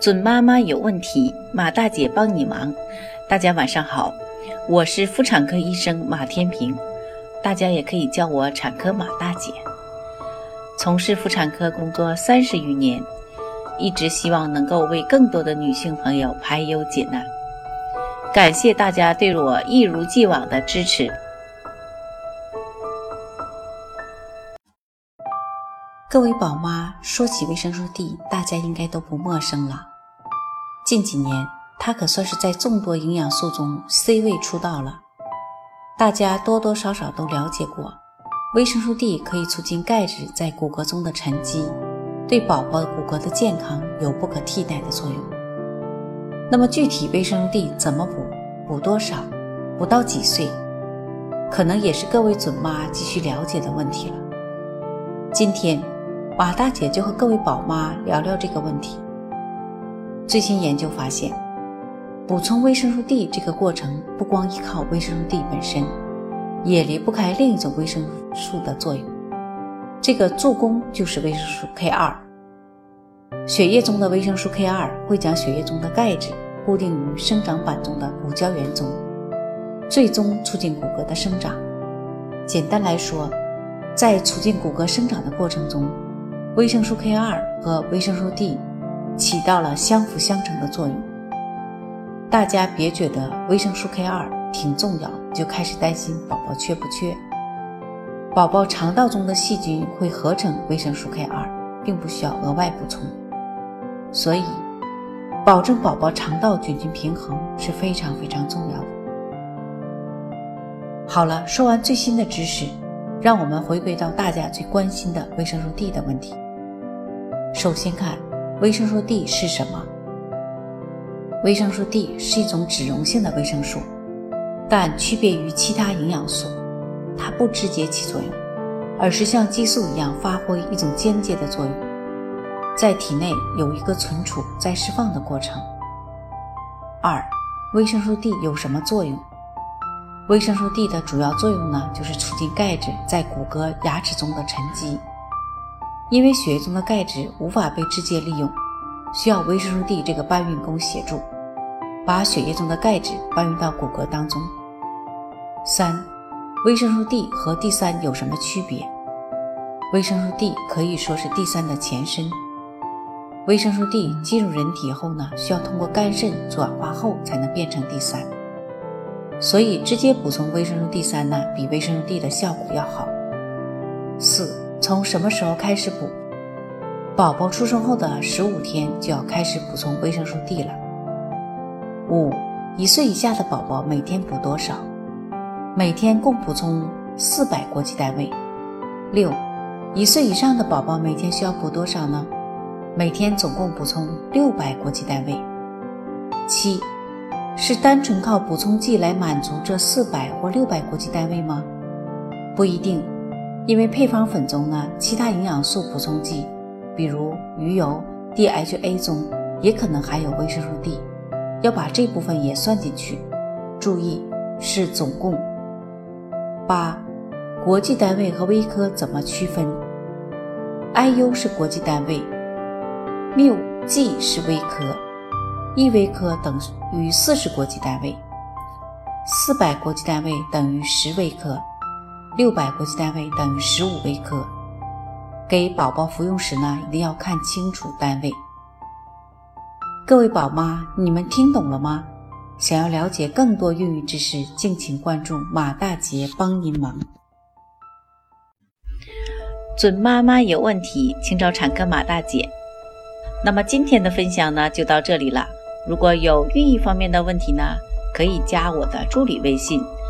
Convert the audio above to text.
准妈妈有问题，马大姐帮你忙。大家晚上好，我是妇产科医生马天平，大家也可以叫我产科马大姐。从事妇产科工作三十余年，一直希望能够为更多的女性朋友排忧解难。感谢大家对我一如既往的支持。各位宝妈，说起维生素 D，大家应该都不陌生了。近几年，它可算是在众多营养素中 C 位出道了。大家多多少少都了解过，维生素 D 可以促进钙质在骨骼中的沉积，对宝宝骨骼的健康有不可替代的作用。那么具体维生素 D 怎么补，补多少，补到几岁，可能也是各位准妈急需了解的问题了。今天。马大姐就和各位宝妈聊聊这个问题。最新研究发现，补充维生素 D 这个过程不光依靠维生素 D 本身，也离不开另一种维生素的作用。这个助攻就是维生素 K2。血液中的维生素 K2 会将血液中的钙质固定于生长板中的骨胶原中，最终促进骨骼的生长。简单来说，在促进骨骼生长的过程中，维生素 K2 和维生素 D 起到了相辅相成的作用。大家别觉得维生素 K2 挺重要，就开始担心宝宝缺不缺。宝宝肠道中的细菌会合成维生素 K2，并不需要额外补充。所以，保证宝宝肠道菌群平衡是非常非常重要的。好了，说完最新的知识。让我们回归到大家最关心的维生素 D 的问题。首先看维生素 D 是什么？维生素 D 是一种脂溶性的维生素，但区别于其他营养素，它不直接起作用，而是像激素一样发挥一种间接的作用，在体内有一个存储再释放的过程。二、维生素 D 有什么作用？维生素 D 的主要作用呢，就是促进钙质在骨骼、牙齿中的沉积。因为血液中的钙质无法被直接利用，需要维生素 D 这个搬运工协助，把血液中的钙质搬运到骨骼当中。三、维生素 D 和 D 三有什么区别？维生素 D 可以说是 D 三的前身。维生素 D 进入人体后呢，需要通过肝肾转化后才能变成 D 三。所以，直接补充维生素 D 三呢，比维生素 D 的效果要好。四，从什么时候开始补？宝宝出生后的十五天就要开始补充维生素 D 了。五，一岁以下的宝宝每天补多少？每天共补充四百国际单位。六，一岁以上的宝宝每天需要补多少呢？每天总共补充六百国际单位。七。是单纯靠补充剂来满足这四百或六百国际单位吗？不一定，因为配方粉中呢，其他营养素补充剂，比如鱼油、DHA 中也可能含有维生素 D，要把这部分也算进去。注意，是总共。八，国际单位和微克怎么区分？IU 是国际单位，μ、G 是微克。一微克等于四十国际单位，四百国际单位等于十微克，六百国际单位等于十五微克。给宝宝服用时呢，一定要看清楚单位。各位宝妈，你们听懂了吗？想要了解更多孕育知识，敬请关注马大姐帮您忙。准妈妈有问题，请找产科马大姐。那么今天的分享呢，就到这里了。如果有孕育方面的问题呢，可以加我的助理微信“